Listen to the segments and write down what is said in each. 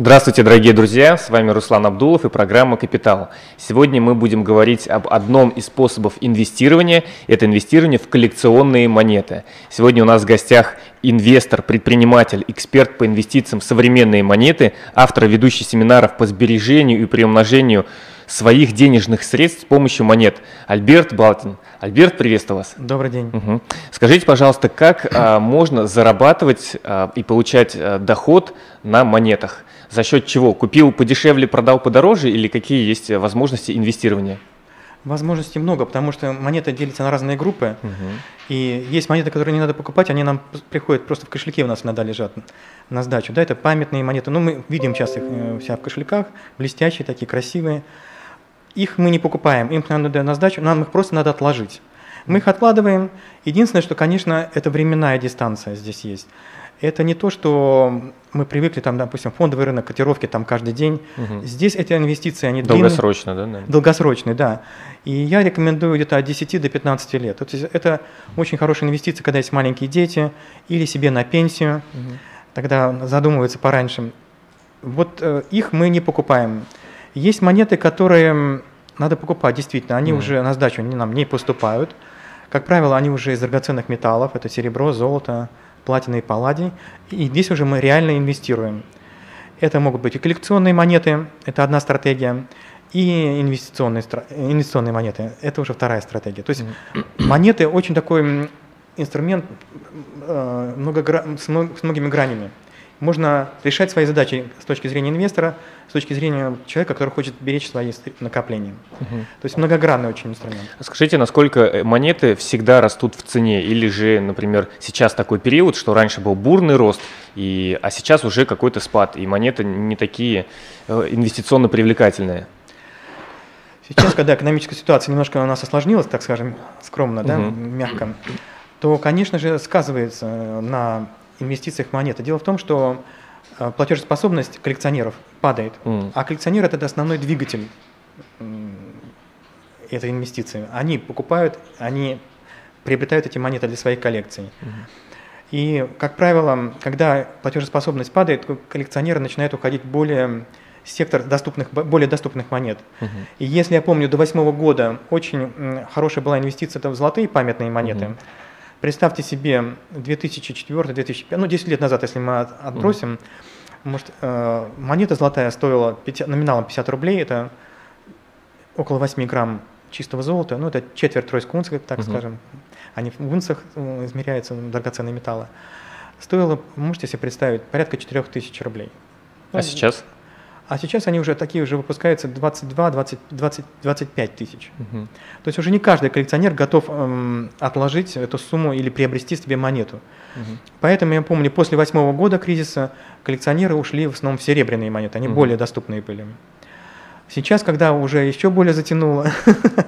Здравствуйте, дорогие друзья! С вами Руслан Абдулов и программа «Капитал». Сегодня мы будем говорить об одном из способов инвестирования. Это инвестирование в коллекционные монеты. Сегодня у нас в гостях инвестор, предприниматель, эксперт по инвестициям в современные монеты, автор ведущий семинаров по сбережению и приумножению своих денежных средств с помощью монет. Альберт Балтин. Альберт, приветствую вас. Добрый день. Угу. Скажите, пожалуйста, как а, можно зарабатывать а, и получать а, доход на монетах? За счет чего? Купил подешевле, продал подороже или какие есть возможности инвестирования? Возможностей много, потому что монеты делятся на разные группы. Угу. И есть монеты, которые не надо покупать, они нам приходят просто в кошельке у нас иногда лежат на сдачу. Да, это памятные монеты. Ну, мы видим сейчас их э, вся в кошельках, блестящие такие, красивые. Их мы не покупаем, им надо на сдачу, нам их просто надо отложить. Мы их откладываем. Единственное, что, конечно, это временная дистанция здесь есть. Это не то, что мы привыкли, там, допустим, фондовый рынок, котировки там каждый день. Угу. Здесь эти инвестиции, они Долгосрочно, длинные, да? Наверное? Долгосрочные, да. И я рекомендую где-то от 10 до 15 лет. То есть это очень хорошая инвестиция, когда есть маленькие дети или себе на пенсию. Угу. Тогда задумываются пораньше. Вот э, их мы не покупаем. Есть монеты, которые надо покупать, действительно. Они угу. уже на сдачу они нам не поступают. Как правило, они уже из драгоценных металлов. Это серебро, золото, платина и палладий. И здесь уже мы реально инвестируем. Это могут быть и коллекционные монеты, это одна стратегия, и инвестиционные, инвестиционные монеты, это уже вторая стратегия. То есть монеты очень такой инструмент э, много, с многими гранями можно решать свои задачи с точки зрения инвестора, с точки зрения человека, который хочет беречь свои накопления. Угу. То есть многогранный очень инструмент. Скажите, насколько э, монеты всегда растут в цене? Или же, например, сейчас такой период, что раньше был бурный рост, и, а сейчас уже какой-то спад, и монеты не такие э, инвестиционно привлекательные? Сейчас, когда экономическая ситуация немножко у нас осложнилась, так скажем, скромно, да, угу. мягко, то, конечно же, сказывается на инвестициях монеты. Дело в том, что э, платежеспособность коллекционеров падает, mm. а коллекционер это основной двигатель этой инвестиции. Они покупают, они приобретают эти монеты для своих коллекций. Mm. И, как правило, когда платежеспособность падает, коллекционеры начинают уходить более сектор доступных, более доступных монет. Uh-huh. И если я помню, до восьмого года очень хорошая была инвестиция это в золотые памятные монеты. Uh-huh. Представьте себе 2004-2005, ну 10 лет назад, если мы отбросим, mm. может, э, монета золотая стоила 5, номиналом 50 рублей, это около 8 грамм чистого золота, ну это четверть тройской унции, так mm-hmm. скажем, они в унцах э, измеряются, драгоценные металлы. Стоило, можете себе представить, порядка 4000 рублей. А сейчас? А сейчас они уже такие уже выпускаются 22, 20, 20, 25 тысяч. Угу. То есть уже не каждый коллекционер готов эм, отложить эту сумму или приобрести себе монету. Угу. Поэтому я помню, после восьмого года кризиса коллекционеры ушли в основном в серебряные монеты, они угу. более доступные были. Сейчас, когда уже еще более затянуло,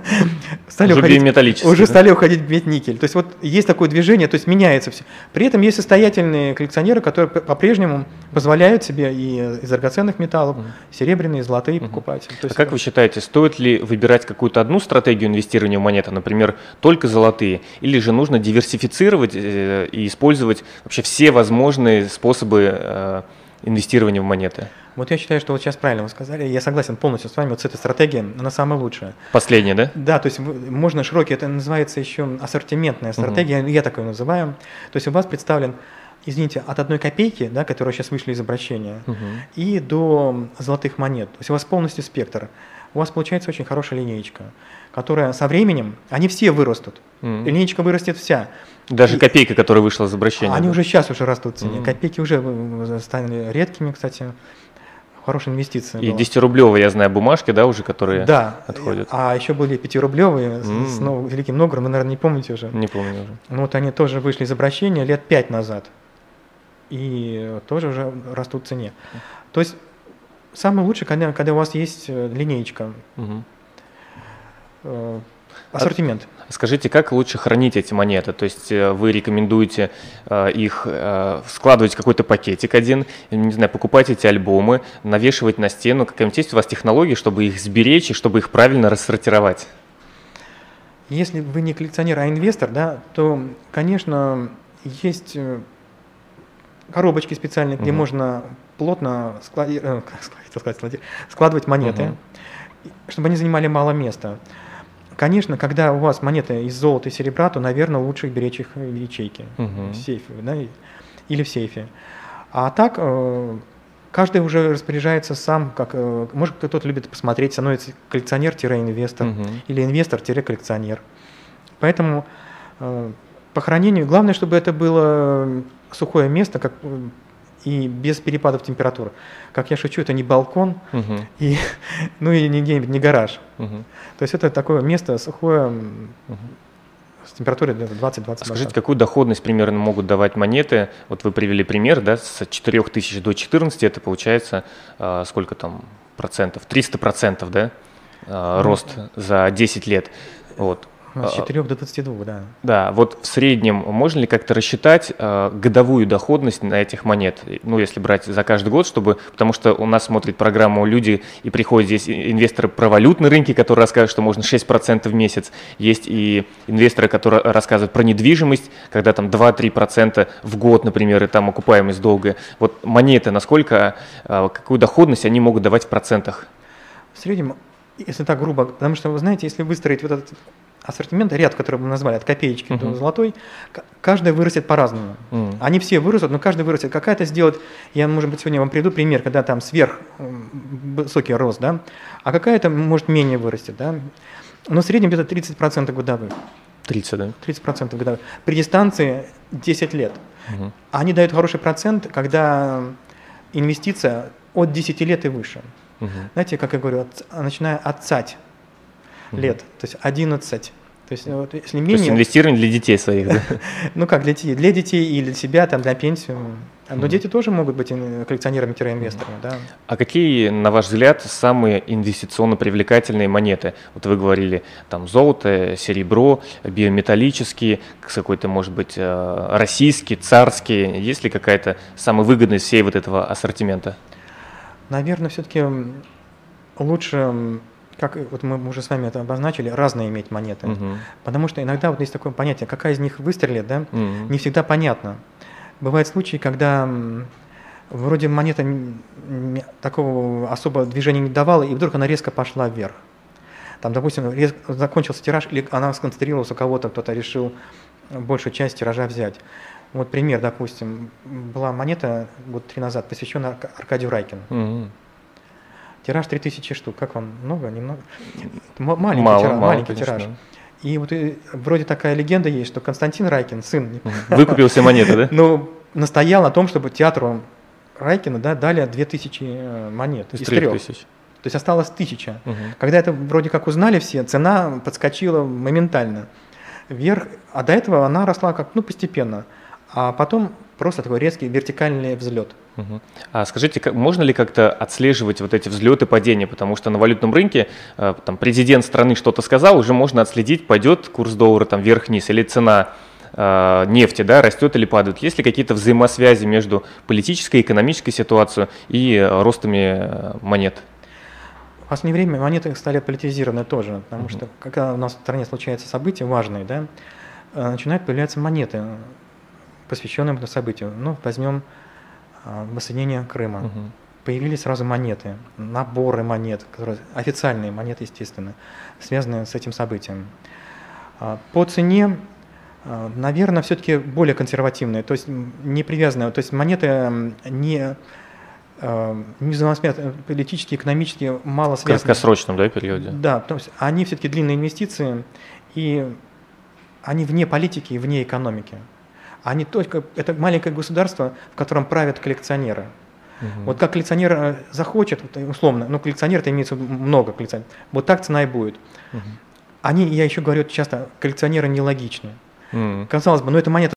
стали уже уходить, уже да? стали уходить медь-никель. То есть вот есть такое движение, то есть меняется все. При этом есть состоятельные коллекционеры, которые по-прежнему позволяют себе и из драгоценных металлов, угу. серебряные, золотые угу. покупать. То есть, а как вы считаете, стоит ли выбирать какую-то одну стратегию инвестирования в монеты, например, только золотые, или же нужно диверсифицировать э, и использовать вообще все возможные способы э, инвестирования в монеты? Вот я считаю, что вот сейчас правильно вы сказали, я согласен полностью с вами, вот с этой стратегией, она самая лучшая. Последняя, да? Да, то есть можно широкий, это называется еще ассортиментная стратегия, угу. я такое называю. То есть у вас представлен извините, от одной копейки, да, которые сейчас вышли из обращения, угу. и до золотых монет. То есть у вас полностью спектр. У вас получается очень хорошая линеечка, которая со временем, они все вырастут. Mm. Линейка вырастет вся. Даже и, копейка, которая вышла из обращения. Они да? уже сейчас уже растут в цене. Mm. Копейки уже стали редкими, кстати хорошая инвестиция. И 10-рублевые, я знаю, бумажки, да, уже, которые да. отходят. А еще были 5-рублевые mm. с, ну, Великим Новгородом, вы, наверное, не помните уже. Не помню уже. Ну вот они тоже вышли из обращения лет 5 назад. И тоже уже растут в цене. То есть самое лучшее, когда, когда у вас есть э, линеечка. Угу. Ассортимент. Скажите, как лучше хранить эти монеты? То есть э, вы рекомендуете э, их э, складывать в какой-то пакетик один, не знаю, покупать эти альбомы, навешивать на стену. Какая-нибудь есть у вас технология, чтобы их сберечь и чтобы их правильно рассортировать? Если вы не коллекционер, а инвестор, да, то, конечно, есть коробочки специальные, где угу. можно плотно склади- э, сказать, складывать монеты, угу. чтобы они занимали мало места. Конечно, когда у вас монеты из золота и серебра, то, наверное, лучше беречь их в ячейке, угу. в сейфе, да, или в сейфе. А так э, каждый уже распоряжается сам, как э, может кто-то любит посмотреть, становится коллекционер-инвестор угу. или инвестор-коллекционер. Поэтому э, по хранению главное, чтобы это было сухое место, как и без перепадов температур. Как я шучу, это не балкон, угу. и, ну и не, не гараж. Угу. То есть это такое место сухое, угу с температурой 20-20 Скажите, какую доходность примерно могут давать монеты? Вот вы привели пример, да, с 4000 до 14, это получается э, сколько там процентов? 300 процентов, да, э, рост за 10 лет. Вот. С 4 до 22, да. Да, вот в среднем можно ли как-то рассчитать э, годовую доходность на этих монет? Ну, если брать за каждый год, чтобы, потому что у нас смотрят программу люди и приходят здесь инвесторы про валютные рынки, которые рассказывают, что можно 6% в месяц. Есть и инвесторы, которые рассказывают про недвижимость, когда там 2-3% в год, например, и там окупаемость долгая. Вот монеты, насколько, э, какую доходность они могут давать в процентах? В среднем, если так грубо, потому что, вы знаете, если выстроить вот этот ассортимент, ряд, который мы назвали, от копеечки uh-huh. до золотой, каждый вырастет по-разному. Uh-huh. Они все вырастут, но каждый вырастет. Какая-то сделать, я, может быть, сегодня вам приду пример, когда там сверх высокий рост, да, а какая-то, может, менее вырастет, да. Но в среднем где-то 30% годовых. 30, да? 30% годовых. При дистанции 10 лет. Uh-huh. Они дают хороший процент, когда инвестиция от 10 лет и выше. Uh-huh. Знаете, как я говорю, от, начиная от лет, то есть 11. То есть, вот, если менее... То есть инвестирование для детей своих, да? ну как для детей? Для детей и для себя, там, для пенсию. Но дети тоже могут быть коллекционерами-инвесторами, да. А какие, на ваш взгляд, самые инвестиционно привлекательные монеты? Вот вы говорили, там, золото, серебро, биометаллические, какой-то, может быть, э, российский, царский. Есть ли какая-то самая выгодная из всей вот этого ассортимента? Наверное, все-таки лучше как вот мы уже с вами это обозначили, разные иметь монеты. Угу. Потому что иногда вот есть такое понятие, какая из них выстрелит, да, угу. не всегда понятно. Бывают случаи, когда вроде монета такого особого движения не давала, и вдруг она резко пошла вверх. Там, допустим, закончился тираж, или она сконцентрировалась у кого-то, кто-то решил большую часть тиража взять. Вот пример, допустим, была монета год три назад, посвященная Аркадию Райкину. Угу. Тираж 3000 штук. Как вам? Много? Немного? Маленький мало, тираж. Мало, маленький конечно. тираж. И вот и, вроде такая легенда есть, что Константин Райкин, сын... Выкупил все монеты, да? Ну, настоял на том, чтобы театру Райкина да, дали 2000 э, монет из, из трех. тысяч. То есть осталось тысяча. Угу. Когда это вроде как узнали все, цена подскочила моментально вверх, а до этого она росла как ну постепенно. А потом просто такой резкий вертикальный взлет. Угу. А скажите, как, можно ли как-то отслеживать вот эти взлеты, падения? Потому что на валютном рынке э, там, президент страны что-то сказал, уже можно отследить, пойдет курс доллара там вверх-вниз или цена э, нефти да, растет или падает. Есть ли какие-то взаимосвязи между политической, экономической ситуацией и э, ростами монет? В последнее время монеты стали политизированы тоже, потому угу. что когда у нас в стране случаются события важные, да, начинают появляться монеты, посвященные этому событию. Ну, возьмем а, воссоединение Крыма. Угу. Появились сразу монеты, наборы монет, которые, официальные монеты, естественно, связанные с этим событием. А, по цене, а, наверное, все-таки более консервативные, то есть не привязанные, то есть монеты не не взаимосвязаны, политически, экономически мало связаны. В краткосрочном да, периоде? Да, потому что они все-таки длинные инвестиции, и они вне политики и вне экономики они только, это маленькое государство, в котором правят коллекционеры. Угу. Вот как коллекционер э, захочет, условно, ну коллекционер это имеется много коллекционеров, вот так цена и будет. Угу. Они, я еще говорю часто, коллекционеры нелогичны. Угу. Казалось бы, ну это монета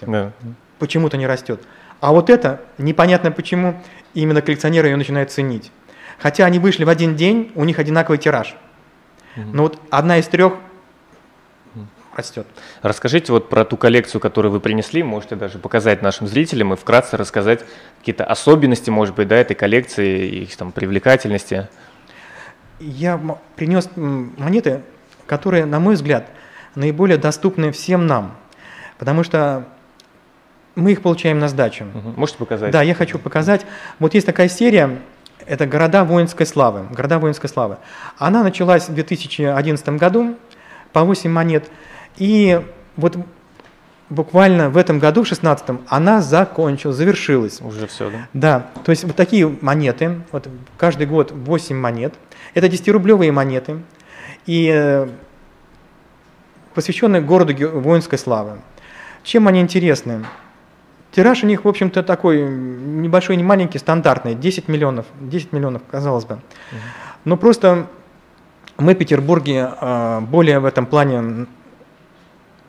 да. почему-то не растет. А вот это, непонятно почему, именно коллекционеры ее начинают ценить. Хотя они вышли в один день, у них одинаковый тираж. Угу. Но вот одна из трех растет. Расскажите вот про ту коллекцию, которую вы принесли, можете даже показать нашим зрителям и вкратце рассказать какие-то особенности, может быть, да, этой коллекции, их там привлекательности. Я принес монеты, которые, на мой взгляд, наиболее доступны всем нам, потому что мы их получаем на сдачу. Угу. Можете показать? Да, я хочу показать. Вот есть такая серия, это «Города воинской славы». «Города воинской славы». Она началась в 2011 году, по 8 монет. И вот буквально в этом году, в 16 она закончилась, завершилась. Уже все, да? Да, то есть вот такие монеты, вот каждый год 8 монет. Это 10-рублевые монеты, и э, посвященные городу воинской славы. Чем они интересны? Тираж у них, в общем-то, такой небольшой, не маленький, стандартный, 10 миллионов, 10 миллионов, казалось бы. Но просто мы в Петербурге э, более в этом плане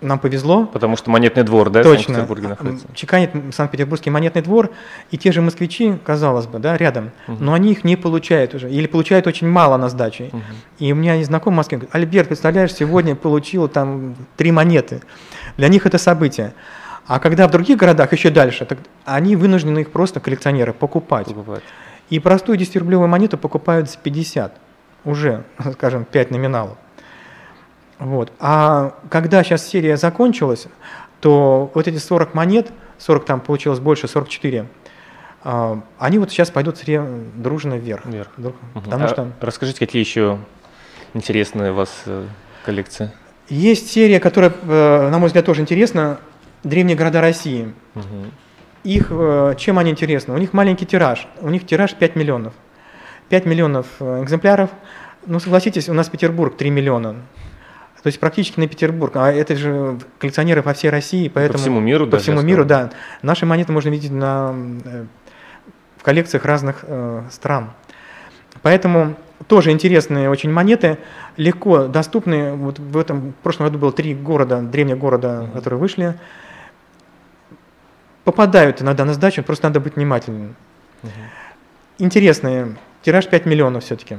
нам повезло. Потому что монетный двор, да, Точно. в Санкт-Петербурге находится? Чеканит Санкт-Петербургский монетный двор, и те же москвичи, казалось бы, да, рядом, угу. но они их не получают уже, или получают очень мало на сдаче. Угу. И у меня есть знакомый в Москве, говорит, Альберт, представляешь, сегодня получил там три монеты. Для них это событие. А когда в других городах еще дальше, так они вынуждены их просто, коллекционеры, покупать. покупать. И простую 10-рублевую монету покупают за 50, уже, скажем, 5 номиналов. Вот. А когда сейчас серия закончилась, то вот эти 40 монет, 40 там получилось больше, 44, а, они вот сейчас пойдут дружно вверх. вверх. Потому а что... Расскажите, какие еще интересные у вас э, коллекции? Есть серия, которая, э, на мой взгляд, тоже интересна. Древние города России. Угу. Их, э, чем они интересны? У них маленький тираж. У них тираж 5 миллионов. 5 миллионов экземпляров. Ну, согласитесь, у нас Петербург 3 миллиона. То есть практически на Петербург. А это же коллекционеры по всей России, поэтому... По всему миру, По всему миру, да. Наши монеты можно видеть на, э, в коллекциях разных э, стран. Поэтому тоже интересные очень монеты, легко доступны. Вот в этом в прошлом году было три города, древних города, mm-hmm. которые вышли. Попадают иногда на сдачу, просто надо быть внимательным. Mm-hmm. Интересные. Тираж 5 миллионов все-таки.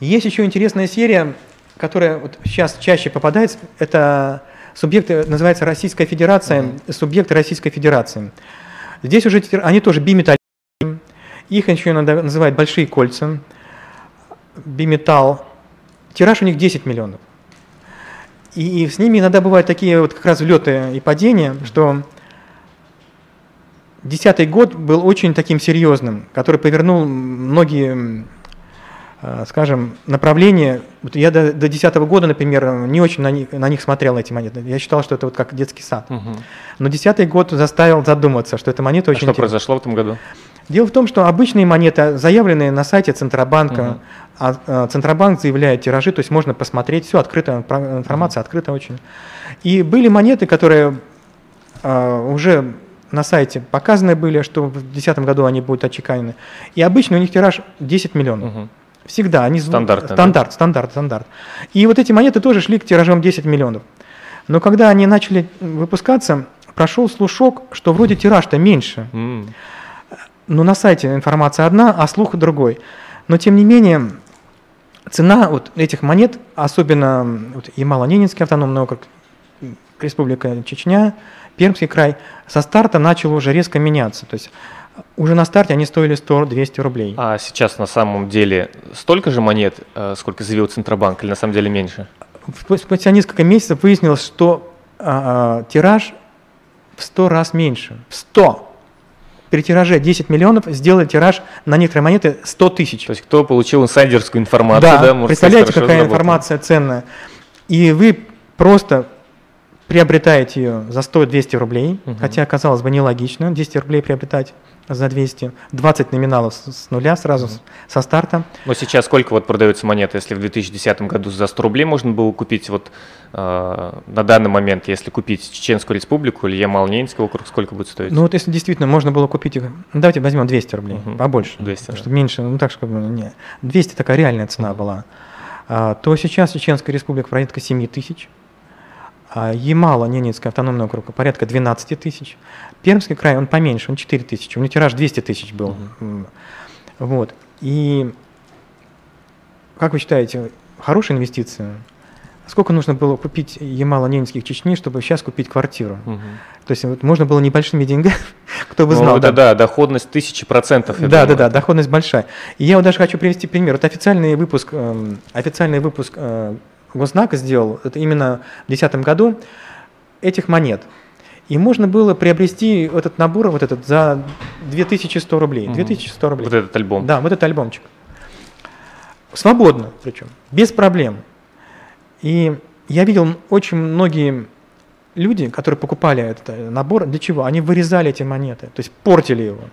Есть еще интересная серия которая вот сейчас чаще попадает, это субъекты, называется Российская Федерация, mm-hmm. субъекты Российской Федерации. Здесь уже они тоже биметалл, их еще иногда называют большие кольца, биметалл. Тираж у них 10 миллионов. И, и с ними иногда бывают такие вот как раз взлеты и падения, что десятый год был очень таким серьезным, который повернул многие скажем, направление. Вот я до 2010 года, например, не очень на них, на них смотрел, на эти монеты. Я считал, что это вот как детский сад. Угу. Но 2010 год заставил задуматься, что эта монета а очень что интересна. произошло в этом году? Дело в том, что обычные монеты, заявленные на сайте Центробанка, угу. а, а Центробанк заявляет тиражи, то есть можно посмотреть, все открыто, информация угу. открыта очень. И были монеты, которые а, уже на сайте показаны были, что в 2010 году они будут отчеканены. И обычно у них тираж 10 миллионов. Угу. Всегда. Они стандарт, стандарт, да? стандарт, стандарт. И вот эти монеты тоже шли к тиражам 10 миллионов. Но когда они начали выпускаться, прошел слушок, что вроде тираж-то меньше. Mm. Но на сайте информация одна, а слух другой. Но тем не менее, цена вот этих монет, особенно вот, Ямало-Ненецкий автономный округ, Республика Чечня, Пермский край, со старта начал уже резко меняться. То есть уже на старте они стоили 100-200 рублей. А сейчас на самом деле столько же монет, э, сколько заявил Центробанк, или на самом деле меньше? Спустя несколько месяцев выяснилось, что а, тираж в 100 раз меньше. В 100! При тираже 10 миллионов сделали тираж на некоторые монеты 100 тысяч. То есть кто получил инсайдерскую информацию, да, да может представляете, какая заработал. информация ценная. И вы просто приобретаете ее за 100-200 рублей, угу. хотя, казалось бы, нелогично 10 рублей приобретать за 200, 20 номиналов с нуля сразу mm-hmm. со старта. Но сейчас сколько вот продается монет, если в 2010 году за 100 рублей можно было купить вот э, на данный момент, если купить Чеченскую республику или Ямал-Ненецкий округ, сколько будет стоить? Ну вот если действительно можно было купить ну, давайте возьмем 200 рублей, mm-hmm. побольше, 200, да. чтобы меньше, ну так чтобы, не, 200 такая реальная цена mm-hmm. была, а, то сейчас Чеченская республика порядка 7 тысяч, Ямало, Ненецкий автономный округ, порядка 12 тысяч. Пермский край, он поменьше, он 4 тысячи. У него тираж 200 тысяч был. Угу. Вот. И как вы считаете, хорошая инвестиция? Сколько нужно было купить Ямало-Ненецких Чечни, чтобы сейчас купить квартиру? Угу. То есть вот можно было небольшими деньгами, кто бы ну, знал. Ну, да, да, доходность тысячи процентов. Да, думаю. да, да, доходность большая. И я вот даже хочу привести пример. Вот официальный выпуск, э, официальный выпуск э, Госзнак сделал, это именно в 2010 году, этих монет. И можно было приобрести этот набор вот этот за 2100 рублей. 2100 рублей. Вот этот альбом. Да, вот этот альбомчик. Свободно причем, без проблем. И я видел очень многие люди, которые покупали этот э, набор, для чего? Они вырезали эти монеты, то есть портили его.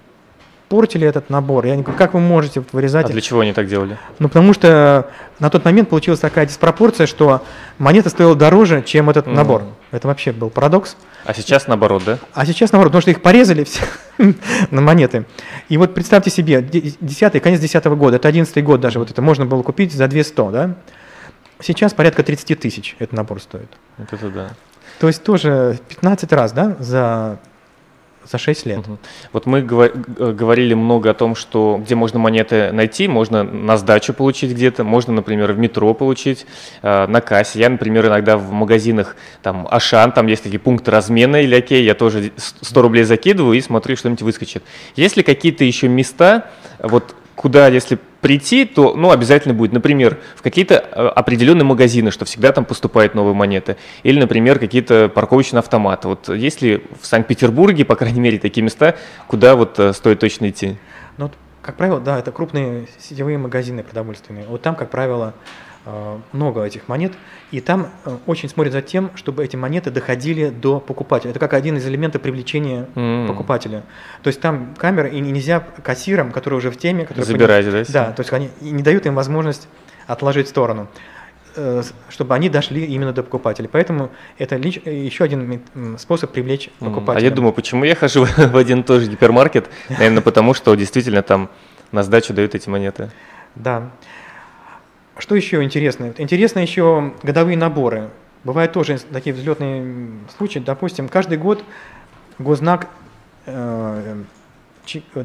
Портили этот набор. Я не говорю, как вы можете вырезать? А для чего они так делали? Ну, потому что на тот момент получилась такая диспропорция, что монета стоила дороже, чем этот mm. набор. Это вообще был парадокс. А сейчас наоборот, да? А сейчас наоборот, потому что их порезали все на монеты. И вот представьте себе, 10 конец 10 года, это 11 год даже, вот это можно было купить за 200, да? Сейчас порядка 30 тысяч этот набор стоит. Вот это да. То есть тоже 15 раз, да, за за 6 лет. Угу. Вот мы говорили много о том, что где можно монеты найти, можно на сдачу получить где-то, можно, например, в метро получить, э, на кассе. Я, например, иногда в магазинах, там, Ашан, там есть такие пункты размена или окей, я тоже 100 рублей закидываю и смотрю, что-нибудь выскочит. Есть ли какие-то еще места, вот куда, если прийти, то ну, обязательно будет, например, в какие-то э, определенные магазины, что всегда там поступают новые монеты, или, например, какие-то парковочные автоматы. Вот есть ли в Санкт-Петербурге, по крайней мере, такие места, куда вот э, стоит точно идти? Ну, как правило, да, это крупные сетевые магазины продовольственные. Вот там, как правило, много этих монет, и там э, очень смотрят за тем, чтобы эти монеты доходили до покупателя. Это как один из элементов привлечения mm. покупателя. То есть там камеры, и нельзя кассирам, которые уже в теме... Которые Забирать, понимают, да? Да, то есть они не дают им возможность отложить в сторону э, чтобы они дошли именно до покупателя. Поэтому это еще один способ привлечь покупателя. А я думаю, почему я хожу в один и тот же гипермаркет? Наверное, потому что действительно там на сдачу дают эти монеты. Да. Что еще интересно? Интересно еще годовые наборы. Бывают тоже такие взлетные случаи. Допустим, каждый год Гознак э,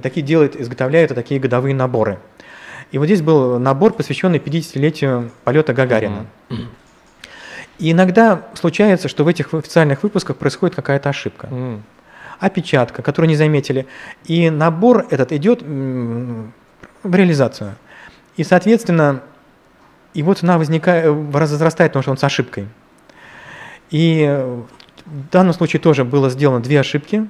такие делает, изготовляет такие годовые наборы. И вот здесь был набор, посвященный 50-летию полета Гагарина. Mm-hmm. И иногда случается, что в этих официальных выпусках происходит какая-то ошибка. Mm. Опечатка, которую не заметили. И набор этот идет в реализацию. И, соответственно, и вот она возникает, э, возрастает, потому что он с ошибкой. И в данном случае тоже было сделано две ошибки,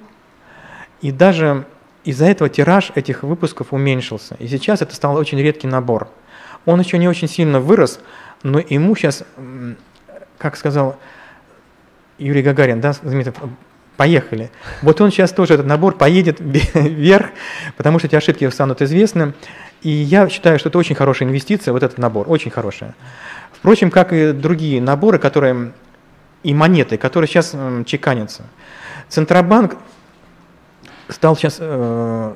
и даже из-за этого тираж этих выпусков уменьшился. И сейчас это стал очень редкий набор. Он еще не очень сильно вырос, но ему сейчас, как сказал Юрий Гагарин, да, поехали. Вот он сейчас тоже, этот набор поедет вверх, потому что эти ошибки станут известны. И я считаю, что это очень хорошая инвестиция, вот этот набор, очень хорошая. Впрочем, как и другие наборы, которые и монеты, которые сейчас э, чеканятся. Центробанк стал сейчас э,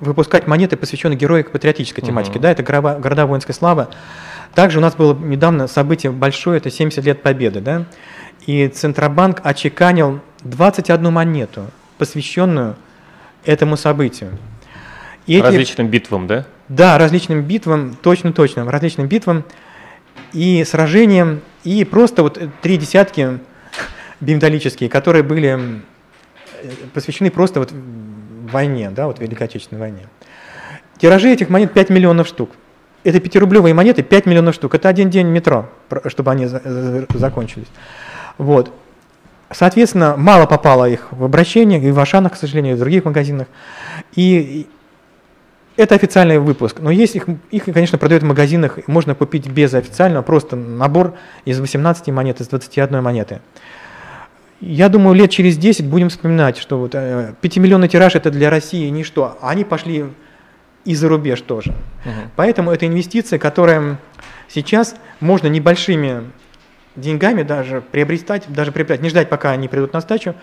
выпускать монеты, посвященные героико-патриотической тематике. Uh-huh. Да, это города, города воинской славы. Также у нас было недавно событие большое, это 70 лет Победы. Да? И Центробанк очеканил 21 монету, посвященную этому событию. И эти, различным битвам, да? Да, различным битвам, точно-точно, различным битвам и сражениям, и просто вот три десятки биметаллические, которые были посвящены просто вот войне, да, вот Великой Отечественной войне. Тиражи этих монет 5 миллионов штук. Это пятирублевые монеты 5 миллионов штук. Это один день метро, чтобы они закончились. Вот. Соответственно, мало попало их в обращение, и в Ашанах, к сожалению, и в других магазинах. И это официальный выпуск, но есть их, их, конечно, продают в магазинах, можно купить без официального, просто набор из 18 монет, из 21 монеты. Я думаю, лет через 10 будем вспоминать, что вот 5-миллионный э, тираж это для России ничто, а они пошли и за рубеж тоже. Угу. Поэтому это инвестиция, которая сейчас можно небольшими деньгами даже приобретать, даже приобретать, не ждать, пока они придут на сдачу,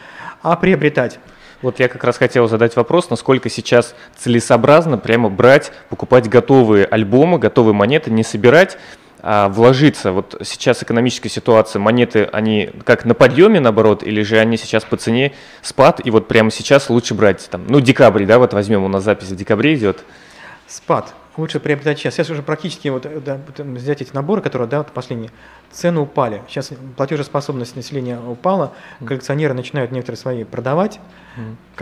а приобретать. Вот я как раз хотел задать вопрос, насколько сейчас целесообразно прямо брать, покупать готовые альбомы, готовые монеты, не собирать, а вложиться. Вот сейчас экономическая ситуация, монеты, они как на подъеме, наоборот, или же они сейчас по цене спад, и вот прямо сейчас лучше брать, там, ну, декабрь, да, вот возьмем, у нас запись в декабре идет. Спад лучше приобретать сейчас. Сейчас уже практически вот, да, взять эти наборы, которые, да, вот последние, цены упали. Сейчас платежеспособность населения упала, коллекционеры начинают некоторые свои продавать.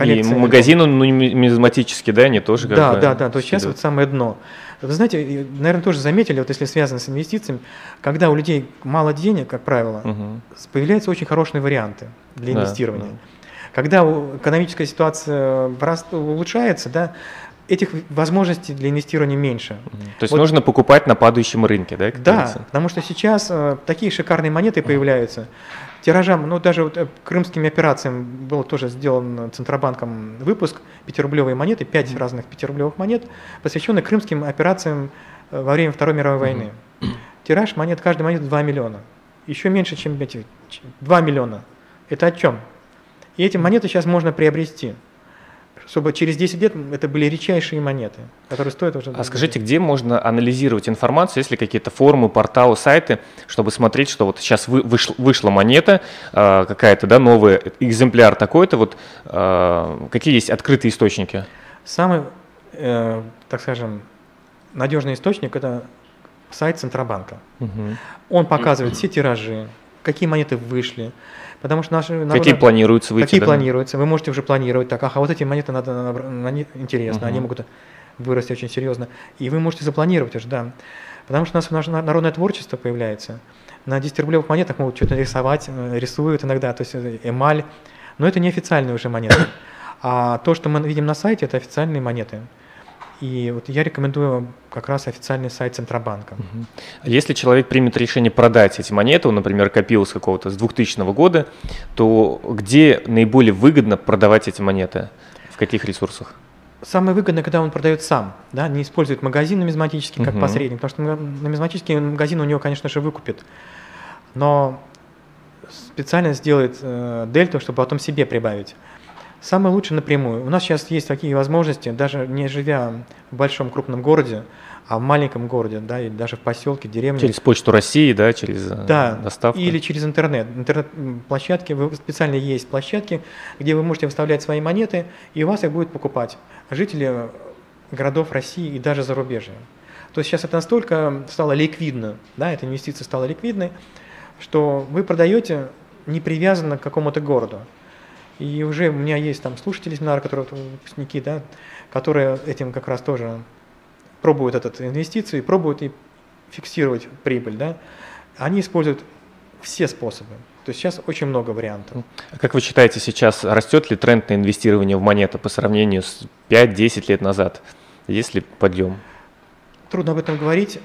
И магазины ну, нумизматические, да, они тоже Да, да, да, то есть сейчас вот самое дно. Вы знаете, наверное, тоже заметили, вот если связано с инвестициями, когда у людей мало денег, как правило, угу. появляются очень хорошие варианты для инвестирования. Да, да. Когда экономическая ситуация улучшается, да, этих возможностей для инвестирования меньше. То есть вот. нужно покупать на падающем рынке, да? Да, говорится? потому что сейчас э, такие шикарные монеты появляются. Тиражам, ну даже вот э, крымским операциям был тоже сделан Центробанком выпуск пятирублевой монеты, пять mm-hmm. разных пятирублевых монет, посвященных крымским операциям э, во время Второй мировой войны. Mm-hmm. Тираж монет, каждой монеты 2 миллиона. Еще меньше, чем эти 2 миллиона. Это о чем? И эти монеты сейчас можно приобрести чтобы через 10 лет это были редчайшие монеты, которые стоят уже... А скажите, где можно анализировать информацию, если какие-то форумы, порталы, сайты, чтобы смотреть, что вот сейчас вы, вышла, вышла монета, э, какая-то, да, новый экземпляр такой-то, вот э, какие есть открытые источники? Самый, э, так скажем, надежный источник – это сайт Центробанка. Угу. Он показывает все тиражи, какие монеты вышли, Потому что наши народы, Какие планируются выйти? Какие да? планируются? Вы можете уже планировать так, ага, вот эти монеты надо, они интересно, угу. они могут вырасти очень серьезно. И вы можете запланировать уже, да. Потому что у нас наше народное творчество появляется. На 10-рублевых монетах могут что-то рисовать, э, рисуют иногда, то есть э, эмаль. Но это не официальные уже монеты. А то, что мы видим на сайте, это официальные монеты. И вот я рекомендую как раз официальный сайт Центробанка. Если человек примет решение продать эти монеты, он, например, копил с какого-то с 2000 года, то где наиболее выгодно продавать эти монеты? В каких ресурсах? Самое выгодное, когда он продает сам, да, не использует магазин нумизматический как угу. посредник, потому что нумизматический магазин у него, конечно же, выкупит, но специально сделает э, дельту, чтобы потом себе прибавить. Самое лучшее напрямую. У нас сейчас есть такие возможности, даже не живя в большом крупном городе, а в маленьком городе, да, или даже в поселке, деревне. Через Почту России, да, через э, да, доставку. Или через интернет. Интернет-площадки, специально есть площадки, где вы можете выставлять свои монеты, и у вас их будут покупать жители городов России и даже зарубежья. То есть сейчас это настолько стало ликвидно, да, эта инвестиция стала ликвидной, что вы продаете не привязанно к какому-то городу. И уже у меня есть там слушатели семинара, которые выпускники, да, которые этим как раз тоже пробуют этот инвестиции, пробуют и фиксировать прибыль, да. Они используют все способы. То есть сейчас очень много вариантов. А как вы считаете, сейчас растет ли тренд на инвестирование в монеты по сравнению с 5-10 лет назад? Есть ли подъем? Трудно об этом говорить.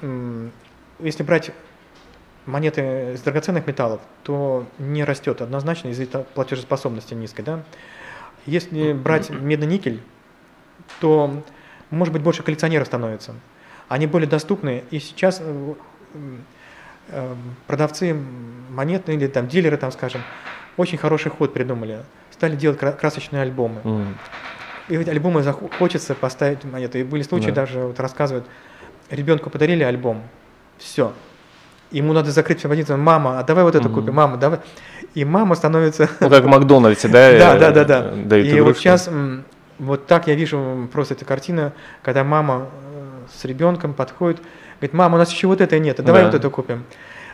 Если брать монеты из драгоценных металлов, то не растет однозначно из-за платежеспособности низкой. Да? Если брать медный никель, то, может быть, больше коллекционеров становится. Они более доступны, и сейчас э, э, продавцы монетные или там дилеры, там, скажем, очень хороший ход придумали. Стали делать красочные альбомы. Mm. И эти альбомы хочется поставить монеты. И были случаи, yeah. даже вот рассказывают, ребенку подарили альбом, все, ему надо закрыть все позиции, мама, а давай вот это купим, мама, давай. И мама становится... Ну, как в Макдональдсе, да? Да, да, да, да. И вот сейчас, вот так я вижу просто эту картину, когда мама э, с ребенком подходит, говорит, мама, у нас еще вот это нет, а давай вот это купим.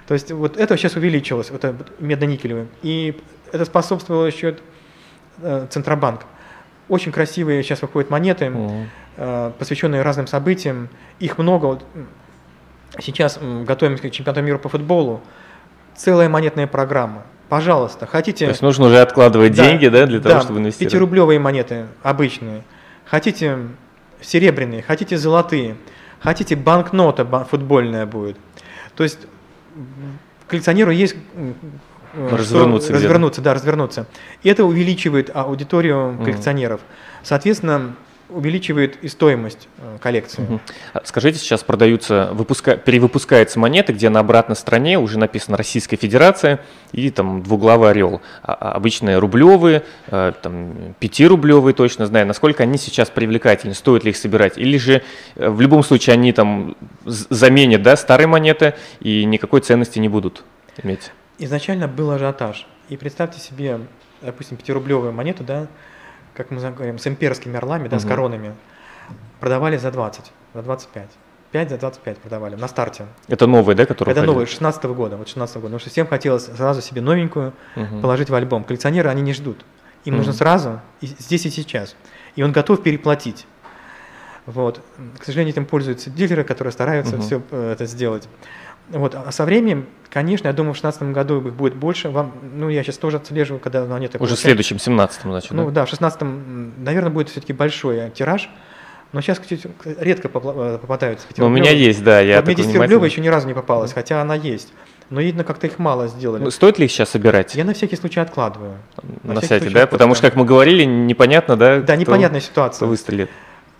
То есть вот это сейчас увеличилось, вот медно-никелевое. И это способствовало еще э, Центробанк. Очень красивые сейчас выходят монеты, э, посвященные разным событиям. Их много. Сейчас готовимся к чемпионату мира по футболу. Целая монетная программа. Пожалуйста, хотите... То есть нужно уже откладывать да, деньги, да, для того, да, чтобы инвестировать? пятирублевые монеты обычные. Хотите серебряные, хотите золотые, хотите банкнота футбольная будет. То есть коллекционеру есть развернуться, развернуться, да, развернуться. И это увеличивает аудиторию коллекционеров. Соответственно, увеличивает и стоимость э, коллекции. Угу. Скажите, сейчас продаются, выпуска, перевыпускаются монеты, где на обратной стороне уже написано Российская Федерация и там двуглавый орел. А, а обычные рублевые, э, там, пятирублевые точно знаю, насколько они сейчас привлекательны, стоит ли их собирать, или же э, в любом случае они там заменят да, старые монеты и никакой ценности не будут иметь. Изначально был ажиотаж. И представьте себе, допустим, пятирублевую монету, да, как мы говорим, с имперскими орлами, да, угу. с коронами, продавали за 20, за 25. 5 за 25 продавали на старте. Это новые, да, которые Это новые, 16 -го года, вот 16 -го года. Потому что всем хотелось сразу себе новенькую угу. положить в альбом. Коллекционеры, они не ждут. Им угу. нужно сразу, и здесь и сейчас. И он готов переплатить. Вот. К сожалению, этим пользуются дилеры, которые стараются угу. все э, это сделать. Вот, а со временем, конечно, я думаю, в 2016 году их будет больше. Вам, ну, я сейчас тоже отслеживаю, когда монеты... Уже в следующем, 17-м, значит, Ну да? да, в 16 наверное, будет все-таки большой тираж. Но сейчас, кстати, редко э, попадаются. Ну, у меня есть, да, я Вот мне такой 10 рублевая внимательный. еще ни разу не попалась, хотя она есть. Но видно, как-то их мало сделали. Ну, Стоит ли их сейчас собирать Я на всякий случай откладываю. на всякий сайте, да? Потому что, как мы говорили, непонятно, да? Да, кто- непонятная Кто ситуация. выстрелит.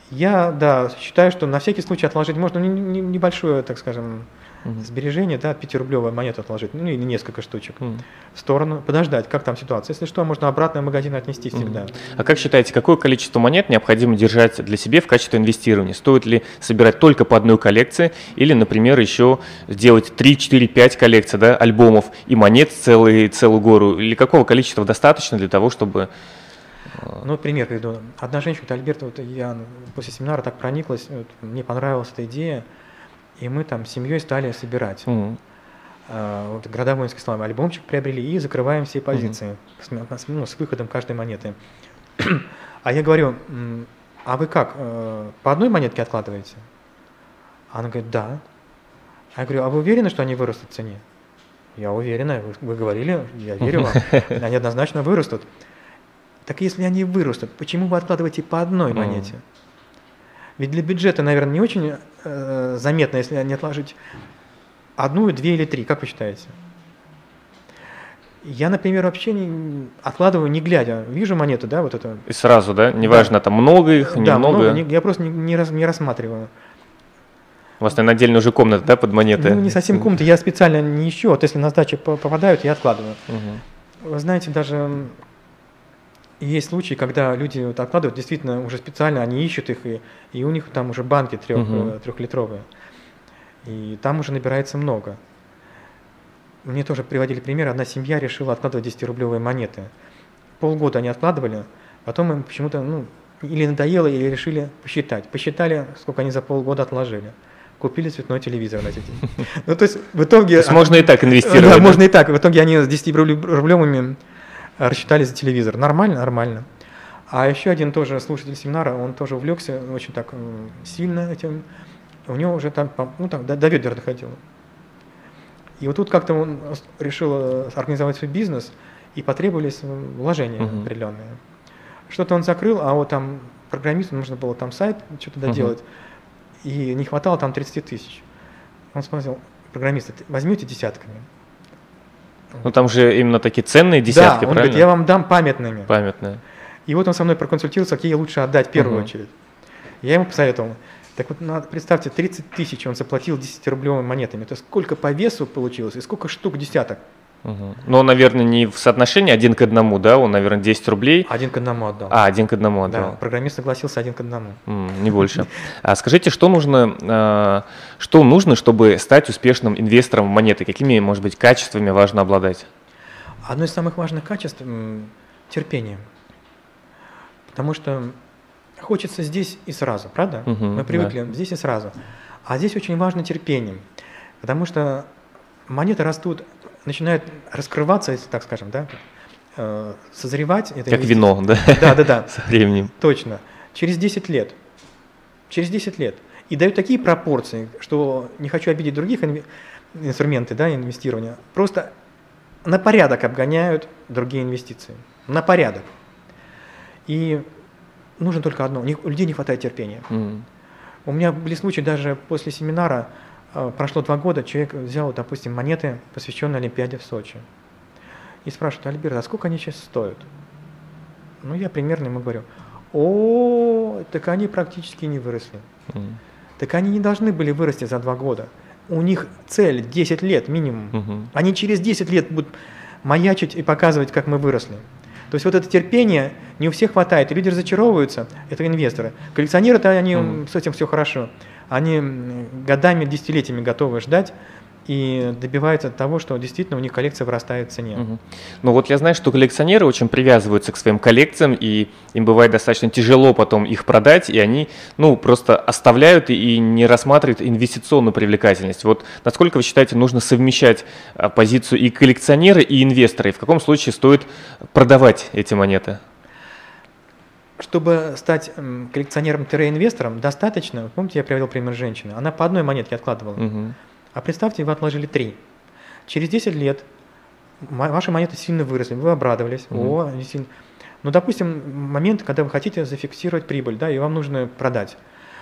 Я, да, считаю, что на всякий случай отложить можно не- не- небольшое, так скажем, Мгм. сбережение, да, 5-рублевую монету отложить, ну или несколько штучек Мгм. в сторону, подождать, как там ситуация. Если что, можно обратно в магазин отнести всегда. А как считаете, какое количество монет необходимо держать для себя в качестве инвестирования? Стоит ли собирать только по одной коллекции или, например, еще сделать 3, 4, 5 коллекций да, альбомов и монет целый, целую гору? Или какого количества достаточно для того, чтобы... Ну, вот пример приведу. Одна женщина, вот Альберт, вот я после семинара так прониклась, вот мне понравилась эта идея, и мы там с семьей стали собирать. М, А, вот города славы альбомчик приобрели и закрываем все позиции с, м- с- ну, с выходом каждой монеты. а я говорю, «М, а вы как, э, по одной монетке откладываете? Она говорит, да. А я говорю, а вы уверены, что они вырастут в цене? Я уверена, вы, вы говорили, я верю вам, они однозначно вырастут. Так если они вырастут, почему вы откладываете по одной монете? Ведь для бюджета, наверное, не очень э, заметно, если не отложить одну, две или три, как вы считаете? Я, например, вообще не откладываю, не глядя. Вижу монету, да, вот эту. И сразу, да? Неважно, там много их, да, немного. много, я просто не, не раз- не рассматриваю. У вас, наверное, отдельно уже комната, да, под монеты? Ну, не совсем комната, я специально не ищу, вот если на сдаче по- попадают, я откладываю. Мгм. Вы знаете, даже м, есть случаи, когда люди вот откладывают, действительно, уже специально они ищут их, и, и у них там уже банки трех, Мгм. э, трехлитровые. И там уже набирается много. Мне тоже приводили пример, одна семья решила откладывать 10-рублевые монеты. Полгода они откладывали, потом им почему-то, ну, или надоело, или решили посчитать. Посчитали, сколько они за полгода отложили. Купили цветной телевизор на эти деньги. Ну, то есть в итоге... То есть можно и так инвестировать. Да? можно и так. В итоге они с 10 рублевыми рассчитали за телевизор. Нормально? Нормально. А еще один тоже слушатель семинара, он тоже увлекся очень так сильно этим. У него уже там, ну там, до, до ведер доходило. И вот тут как-то он решил э, организовать свой бизнес, и потребовались вложения Мгм. определенные. Что-то он закрыл, а вот там программисту нужно было там сайт что-то доделать, и не хватало там 30 тысяч. Он сказал, программисты, возьмете десятками. Ну, там же именно такие ценные десятки, да, он правильно? говорит, я вам дам памятными. Памятные. И вот он со мной проконсультировался, какие лучше отдать в первую Мгм. очередь. Я ему посоветовал. Так вот, надо, представьте, 30 тысяч он заплатил 10-рублевыми монетами. Это сколько по весу получилось и сколько штук десяток? Но, наверное, не в соотношении один к одному, да? Он, наверное, 10 рублей. Один к одному отдал. А, один к одному да, отдал. программист согласился один к одному. М, Не больше. А скажите, что нужно, а, что нужно, чтобы стать успешным инвестором в монеты? Какими, может быть, качествами важно обладать? Одно из самых важных качеств терпение. Потому что хочется здесь и сразу, правда? Мгм, Мы привыкли здесь и сразу. А здесь очень важно терпение. Потому что монеты растут, начинают раскрываться, если так скажем, да, э, созревать. это Как вино, да? Да, да, да, Со временем. точно. Через 10 лет. Через 10 лет. И дают такие пропорции, что не хочу обидеть других инструменты да, инвестирования. Просто на порядок обгоняют другие инвестиции. На порядок. И нужно только одно. У людей не хватает терпения. М. У меня были случаи даже после семинара, прошло два года, человек взял, допустим, монеты, посвященные Олимпиаде в Сочи. И спрашивает, Альберт, а сколько они сейчас стоят? Ну, я примерно ему говорю, о, так они практически не выросли. Так они не должны были вырасти за два года. У них цель 10 лет минимум. Они через 10 лет будут маячить и показывать, как мы выросли. То есть вот это терпение не у всех хватает, и люди разочаровываются, это инвесторы. Коллекционеры-то они м, с этим все хорошо. Они годами, десятилетиями готовы ждать и добиваются того, что действительно у них коллекция вырастает в цене. Мгм. Ну вот я знаю, что коллекционеры очень привязываются к своим коллекциям, и им бывает достаточно тяжело потом их продать, и они, ну, просто оставляют и- и не рассматривают инвестиционную привлекательность. Вот насколько вы считаете, нужно совмещать а, позицию и коллекционера, и инвестора, и в каком случае стоит продавать эти монеты? Чтобы стать коллекционером-инвестором, достаточно, помните, я приводил пример женщины, она по одной монетке откладывала. Мгм. А представьте, вы отложили 3. Через 10 лет ваши монеты сильно выросли, вы обрадовались. Угу. О, сильно... Ну, допустим, момент, когда вы хотите зафиксировать прибыль, да, и вам нужно продать.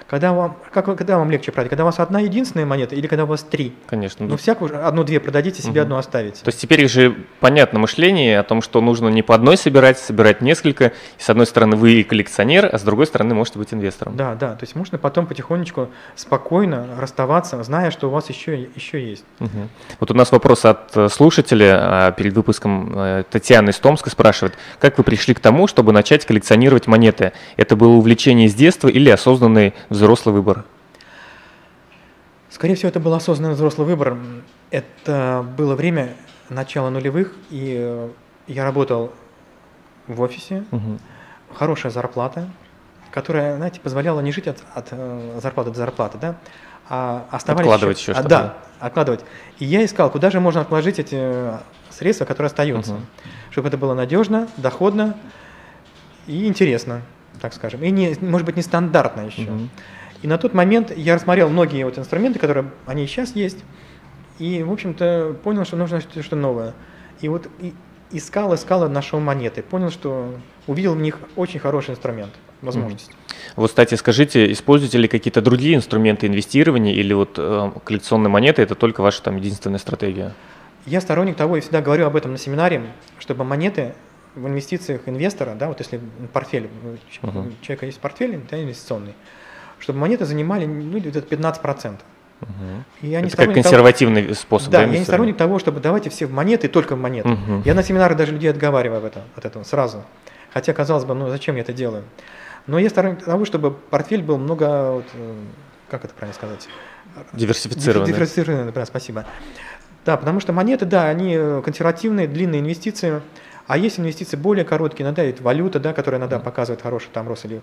Когда вам, как, когда вам легче продать? Когда у вас одна единственная монета или когда у вас три? Конечно. Ну, всякую, одну-две продадите, себе угу. одну оставите. То есть теперь же понятно мышление о том, что нужно не по одной собирать, собирать несколько. И с одной стороны вы коллекционер, а с другой стороны можете быть инвестором. Да, да. То есть можно потом потихонечку спокойно расставаться, зная, что у вас еще, еще есть. Угу. Вот у нас вопрос от э, слушателя а, перед выпуском. Э, Татьяна из Томска спрашивает, как вы пришли к тому, чтобы начать коллекционировать монеты? Это было увлечение с детства или осознанный взрослый выбор? Скорее всего, это был осознанный взрослый выбор. Это было время начала нулевых, и э, я работал в офисе, угу. хорошая зарплата, которая, знаете, позволяла не жить от, от э, зарплаты до зарплаты, да, а оставались откладывать еще, еще что-то. Да, откладывать. И я искал, куда же можно отложить эти средства, которые остаются, угу. чтобы это было надежно, доходно и интересно так скажем, и не, может быть нестандартно еще. Mm-hmm. И на тот момент я рассмотрел многие вот инструменты, которые они сейчас есть, и, в общем-то, понял, что нужно что-то новое. И вот и, искал, искал, нашел монеты, понял, что увидел в них очень хороший инструмент, возможность. Mm-hmm. Вот, кстати, скажите, используете ли какие-то другие инструменты инвестирования или вот э, коллекционные монеты, это только ваша там единственная стратегия? Я сторонник того и всегда говорю об этом на семинаре, чтобы монеты в инвестициях инвестора, да, вот если портфель, uh-huh. у человека есть портфель да, инвестиционный, чтобы монеты занимали ну, где-то 15%. Угу. И я это как консервативный того, способ. Да, да я не сторонник того, чтобы давайте все в монеты, только в монеты. Угу. Я на семинарах даже людей отговариваю от этого, от этого сразу. Хотя, казалось бы, ну зачем я это делаю? Но я сторонник того, чтобы портфель был много, вот, э, как это правильно сказать? Диверсифицированный. Диверсифицированный, да, спасибо. Да, потому что монеты, да, они консервативные, длинные инвестиции. А есть инвестиции более короткие, иногда это валюта, да, которая иногда показывает хороший там рост или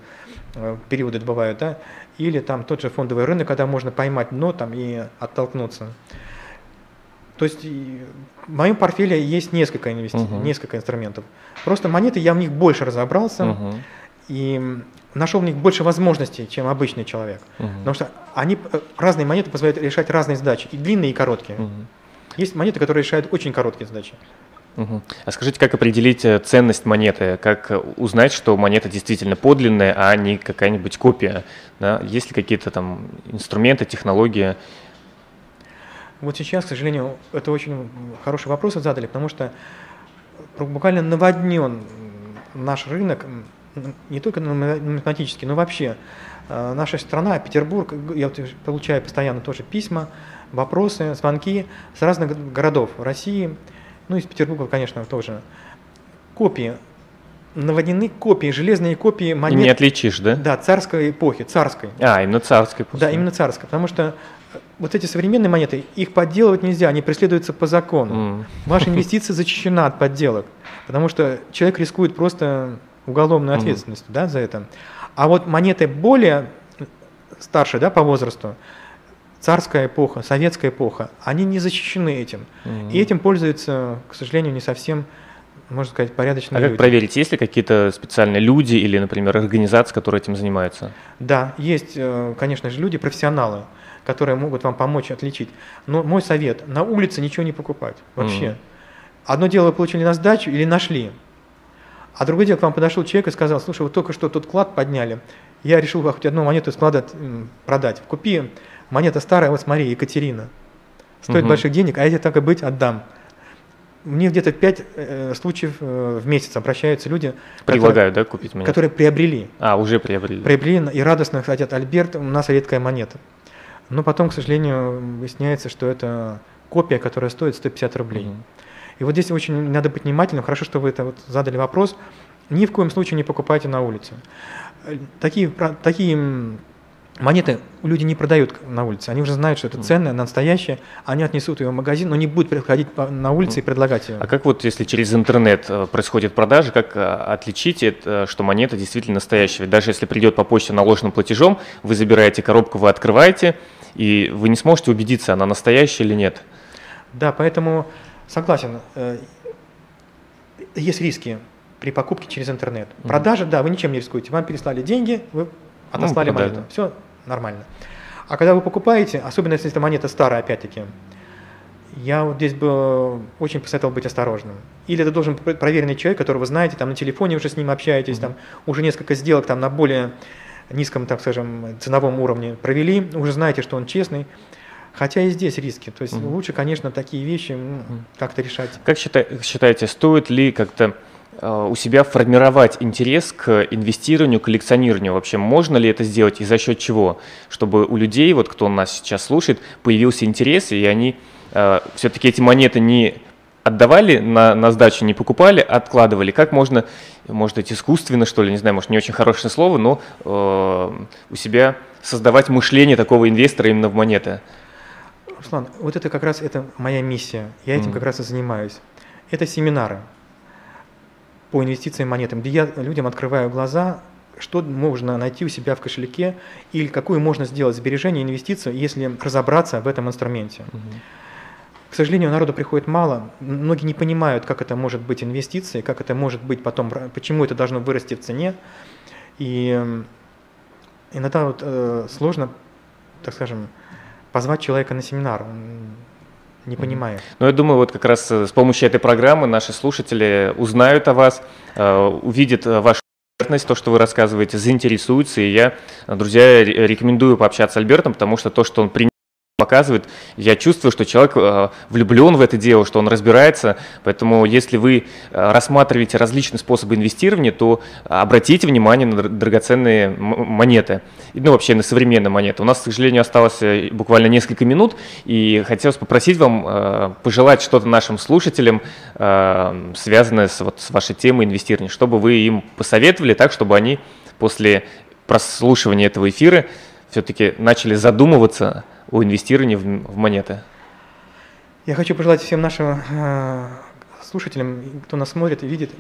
э, периоды бывают, да, или там тот же фондовый рынок, когда можно поймать дно там и оттолкнуться. То есть в моем портфеле есть несколько инвестиций, uh-huh. несколько инструментов. Просто монеты я в них больше разобрался uh-huh. и нашел в них больше возможностей, чем обычный человек. Uh-huh. Потому что они э, разные монеты позволяют решать разные задачи, и длинные, и короткие. Uh-huh. Есть монеты, которые решают очень короткие задачи. Угу. А скажите, как определить э, ценность монеты? Как узнать, что монета действительно подлинная, а не какая-нибудь копия? Да? Есть ли какие-то там инструменты, технологии? Вот сейчас, к сожалению, это очень хороший вопрос задали, потому что буквально наводнен наш рынок, не только математически, но вообще. Э, наша страна, Петербург, я получаю постоянно тоже письма, вопросы, звонки с разных городов России – ну из Петербурга, конечно, тоже, копии, наводнены копии, железные копии монет. И не отличишь, да? Да, царской эпохи, царской. А, именно царской эпохи. Да, именно царской, потому что э, вот эти современные монеты, их подделывать нельзя, они преследуются по закону. Mm. Ваша инвестиция защищена от подделок, потому что человек рискует просто уголовную ответственность mm. да, за это. А вот монеты более старшие да, по возрасту, царская эпоха, советская эпоха, они не защищены этим. Mm-hmm. И этим пользуются, к сожалению, не совсем можно сказать, порядочные а люди. как проверить, есть ли какие-то специальные люди или, например, организации, которые этим занимаются? Да, есть, э, конечно же, люди, профессионалы, которые могут вам помочь отличить. Но мой совет, на улице ничего не покупать вообще. Mm. Одно дело вы получили на сдачу или нашли, а другое дело, к вам подошел человек и сказал, слушай, вот только что тут клад подняли, я решил хоть одну монету из клада продать, купи Монета старая, вот смотри, Екатерина. Стоит угу. больших денег, а я тебе так и быть отдам. Мне где-то пять э, случаев э, в месяц обращаются люди. Предлагают, которые, да, купить монету? Которые приобрели. А, уже приобрели. Приобрели и радостно хотят, Альберт, у нас редкая монета. Но потом, к сожалению, выясняется, что это копия, которая стоит 150 рублей. Угу. И вот здесь очень надо быть внимательным. Хорошо, что вы это вот задали вопрос. Ни в коем случае не покупайте на улице. Э, такие, такие Монеты люди не продают на улице, они уже знают, что это ценное, настоящее, они отнесут ее в магазин, но не будут приходить на улице и предлагать ее. А как вот, если через интернет э, происходит продажа, как э, отличить, это, что монета действительно настоящая? Ведь даже если придет по почте наложенным платежом, вы забираете коробку, вы открываете, и вы не сможете убедиться, она настоящая или нет. Да, поэтому согласен, э, есть риски при покупке через интернет. Продажа, да, вы ничем не рискуете, вам переслали деньги, вы отослали ну, монету. Все нормально. А когда вы покупаете, особенно если эта монета старая, опять-таки, я вот здесь бы очень посоветовал быть осторожным. Или это должен быть проверенный человек, которого вы знаете, там на телефоне уже с ним общаетесь, mm-hmm. там уже несколько сделок там на более низком, так скажем, ценовом уровне провели, уже знаете, что он честный. Хотя и здесь риски. То есть mm-hmm. лучше, конечно, такие вещи ну, как-то решать. Как считаете, стоит ли как-то у себя формировать интерес к инвестированию, коллекционированию. Вообще, можно ли это сделать и за счет чего? Чтобы у людей, вот кто нас сейчас слушает, появился интерес, и они э, все-таки эти монеты не отдавали на, на сдачу, не покупали, а откладывали. Как можно, может быть, искусственно, что ли, не знаю, может, не очень хорошее слово, но э, у себя создавать мышление такого инвестора именно в монеты? Руслан, вот это как раз это моя миссия. Я этим mm. как раз и занимаюсь. Это семинары по инвестициям монетам, где я людям открываю глаза, что можно найти у себя в кошельке или какую можно сделать сбережение, инвестицию, если разобраться в этом инструменте. Mm-hmm. К сожалению, народу приходит мало. Многие не понимают, как это может быть инвестицией, как это может быть потом, почему это должно вырасти в цене. И иногда вот, э, сложно, так скажем, позвать человека на семинар. Не понимаю. Ну, я думаю, вот как раз э, с помощью этой программы наши слушатели узнают о вас, э, увидят э, вашу то, что вы рассказываете, заинтересуются. И я, друзья, рекомендую пообщаться с Альбертом, потому что то, что он принял, показывает, я чувствую, что человек э, влюблен в это дело, что он разбирается, поэтому если вы э, рассматриваете различные способы инвестирования, то обратите внимание на драгоценные монеты, ну вообще на современные монеты. У нас, к сожалению, осталось э, буквально несколько минут, и хотелось попросить вам пожелать что-то нашим слушателям, связанное с, вот, с вашей темой инвестирования, чтобы вы им посоветовали так, чтобы они после прослушивания этого эфира все-таки начали задумываться о инвестировании в, в монеты? Я хочу пожелать всем нашим э, слушателям, кто нас смотрит и видит,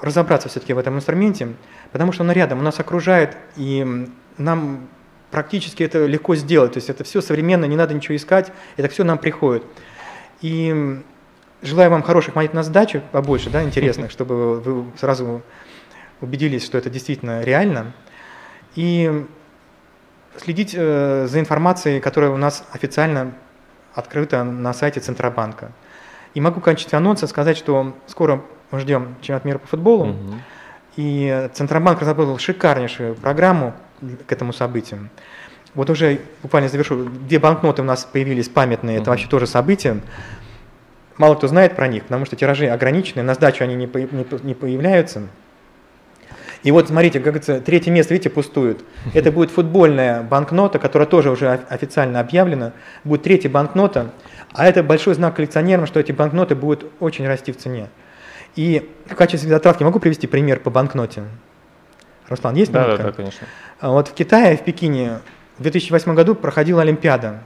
разобраться все-таки в этом инструменте, потому что он рядом, он нас окружает, и нам практически это легко сделать. То есть это все современно, не надо ничего искать, это все нам приходит. И желаю вам хороших монет на сдачу, побольше, да, интересных, чтобы вы сразу убедились, что это действительно реально. И следить э, за информацией, которая у нас официально открыта на сайте Центробанка. И могу кончить анонс и сказать, что скоро мы ждем чемпионат мира по футболу. Угу. И Центробанк разработал шикарнейшую программу к этому событию. Вот уже буквально завершу, две банкноты у нас появились памятные, угу. это вообще тоже событие. Мало кто знает про них, потому что тиражи ограничены, на сдачу они не, по, не, не появляются. И вот смотрите, как говорится, третье место, видите, пустует. Это будет футбольная банкнота, которая тоже уже официально объявлена. Будет третья банкнота. А это большой знак коллекционерам, что эти банкноты будут очень расти в цене. И в качестве затравки могу привести пример по банкноте. Руслан, есть минутка? Да, да, да, конечно. А вот в Китае, в Пекине в 2008 году проходила Олимпиада.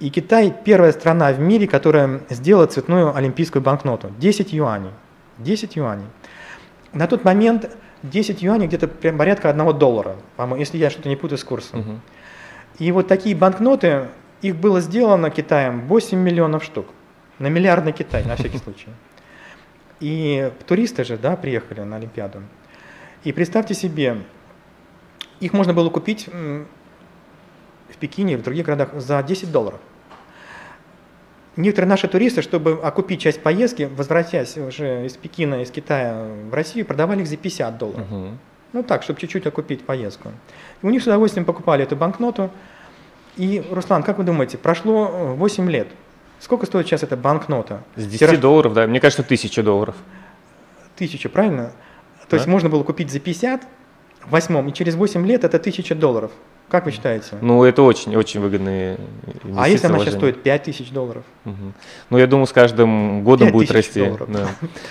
И Китай первая страна в мире, которая сделала цветную олимпийскую банкноту. 10 юаней. 10 юаней. На тот момент 10 юаней где-то прям порядка 1 доллара, если я что-то не путаю с курсом. Угу. И вот такие банкноты, их было сделано Китаем 8 миллионов штук. На миллиардный Китай, на всякий случай. И туристы же, да, приехали на Олимпиаду. И представьте себе, их можно было купить в Пекине, в других городах за 10 долларов. Некоторые наши туристы, чтобы окупить часть поездки, возвратясь уже из Пекина, из Китая в Россию, продавали их за 50 долларов. Угу. Ну так, чтобы чуть-чуть окупить поездку. У них с удовольствием покупали эту банкноту. И, Руслан, как вы думаете, прошло 8 лет. Сколько стоит сейчас эта банкнота? С 10 Тираж... долларов, да. Мне кажется, 1000 долларов. Тысяча, правильно? То да? есть можно было купить за 50 в восьмом, и через 8 лет это 1000 долларов. Как вы считаете? Ну, это очень-очень выгодные А если она сейчас стоит 5 тысяч долларов? Угу. Ну, я думаю, с каждым годом будет расти. Да.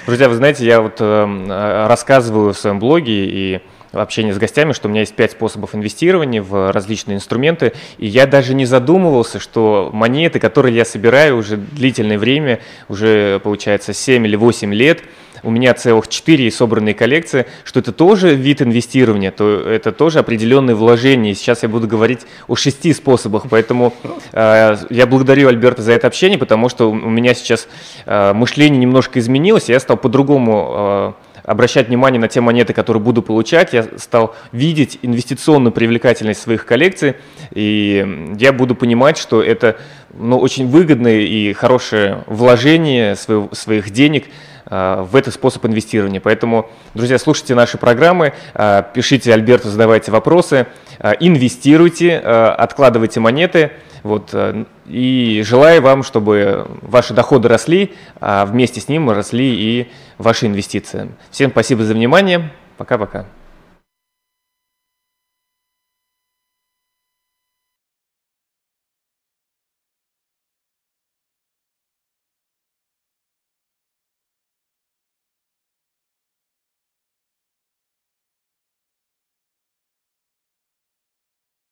Друзья, вы знаете, я вот э, рассказываю в своем блоге и в общении с гостями, что у меня есть пять способов инвестирования в различные инструменты, и я даже не задумывался, что монеты, которые я собираю уже длительное время, уже получается 7 или 8 лет, у меня целых 4 собранные коллекции, что это тоже вид инвестирования, то это тоже определенные вложения. И сейчас я буду говорить о шести способах, поэтому э, я благодарю Альберта за это общение, потому что у меня сейчас э, мышление немножко изменилось, я стал по-другому э, обращать внимание на те монеты, которые буду получать, я стал видеть инвестиционную привлекательность своих коллекций, и я буду понимать, что это ну, очень выгодное и хорошее вложение своих, денег в этот способ инвестирования. Поэтому, друзья, слушайте наши программы, а, пишите Альберту, задавайте вопросы, а, инвестируйте, откладывайте монеты. Вот, и желаю вам, чтобы ваши доходы росли, а вместе с ним росли и ваши инвестиции. Всем спасибо за внимание. Пока-пока.